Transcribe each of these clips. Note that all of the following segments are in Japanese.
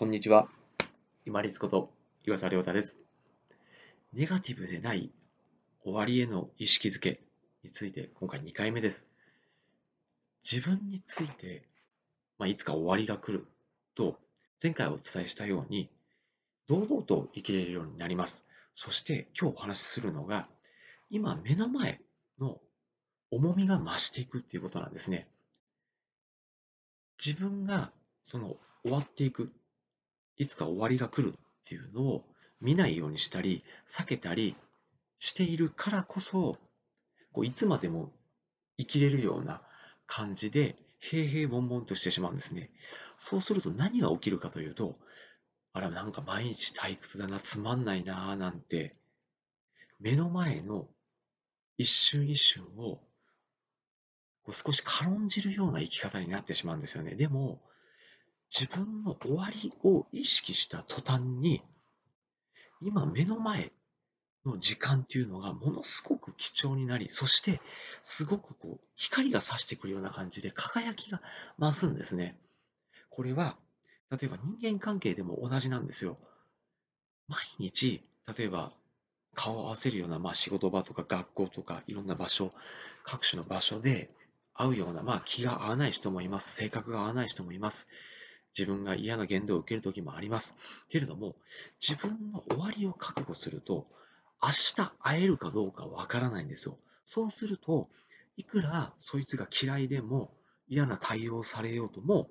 こんにちは。今立こと岩田亮太です。ネガティブでない終わりへの意識づけについて今回2回目です。自分について、まあ、いつか終わりが来ると前回お伝えしたように堂々と生きれるようになります。そして今日お話しするのが今目の前の重みが増していくっていうことなんですね。自分がその終わっていくいつか終わりが来るっていうのを見ないようにしたり避けたりしているからこそこういつまでも生きれるような感じで平々凡々としてしまうんですね。そうすると何が起きるかというとあらなんか毎日退屈だなつまんないななんて目の前の一瞬一瞬をこう少し軽んじるような生き方になってしまうんですよね。でも自分の終わりを意識した途端に今目の前の時間っていうのがものすごく貴重になりそしてすごくこう光が差してくるような感じで輝きが増すんですね。これは例えば人間関係でも同じなんですよ。毎日例えば顔を合わせるような、まあ、仕事場とか学校とかいろんな場所各種の場所で会うような、まあ、気が合わない人もいます。性格が合わない人もいます。自分が嫌な言動を受ける時もあります。けれども自分の終わりを覚悟すると明日会えるかどうかわからないんですよ。そうするといくらそいつが嫌いでも嫌な対応されようとも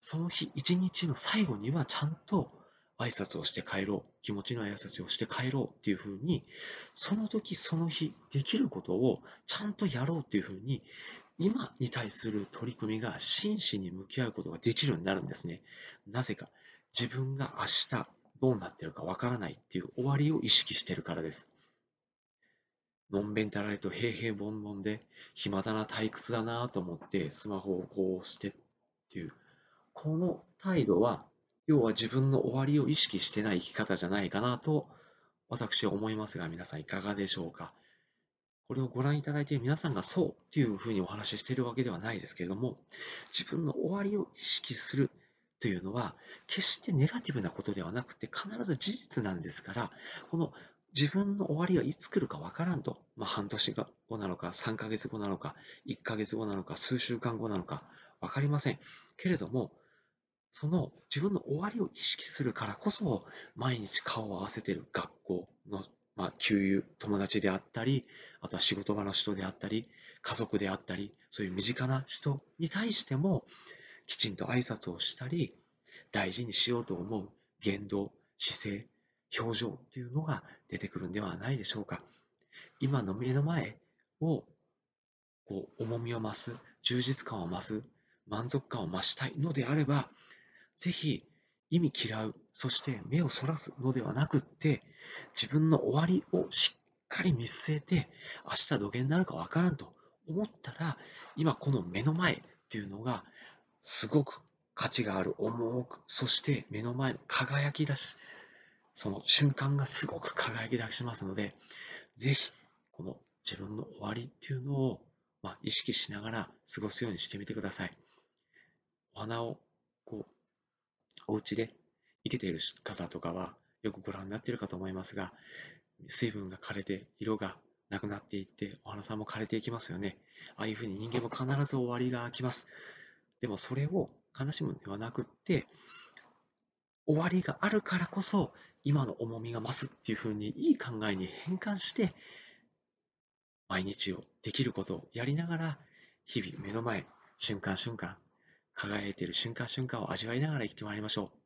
その日一日の最後にはちゃんと挨拶をして帰ろう。気持ちの挨拶をして帰ろうっていうふうにその時その日できることをちゃんとやろうっていうふうに今に対する取り組みが真摯に向き合うことができるようになるんですね。なぜか自分が明日どうなってるかわからないっていう終わりを意識してるからです。のんべんたられと平々凡々で暇だな退屈だなと思ってスマホをこうしてっていうこの態度は要は自分の終わりを意識してない生き方じゃないかなと私は思いますが皆さんいかがでしょうか？これをご覧いただいて皆さんがそうっていうふうにお話ししているわけではないですけれども自分の終わりを意識するというのは決してネガティブなことではなくて必ず事実なんですからこの自分の終わりはいつ来るかわからんと、まあ、半年後なのか3ヶ月後なのか1ヶ月後なのか数週間後なのか分かりません。けれどもその自分の終わりを意識するからこそ毎日顔を合わせている学校のまあ、旧友、友達であったり、あとは仕事場の人であったり、家族であったり、そういう身近な人に対しても、きちんと挨拶をしたり、大事にしようと思う言動、姿勢、表情というのが出てくるんではないでしょうか。今の目の前をこう重みを増す、充実感を増す、満足感を増したいのであれば、ぜひ意味嫌う、そして目をそらすのではなくって、自分の終わりをしっかり見据えて、明日土下になるかわからんと思ったら、今この目の前っていうのが、すごく価値がある、重く、そして目の前の輝き出し、その瞬間がすごく輝き出しますので、ぜひ、この自分の終わりっていうのを、まあ、意識しながら過ごすようにしてみてください。お花をこうお家で生けている方とかはよくご覧になっているかと思いますが、水分が枯れて色がなくなっていってお花さんも枯れていきますよね。ああいうふうに人間も必ず終わりが来ます。でもそれを悲しむのではなくって、終わりがあるからこそ今の重みが増すっていうふうにいい考えに変換して、毎日をできることをやりながら、日々目の前、瞬間瞬間、輝いている瞬間瞬間を味わいながら生きてまいりましょう。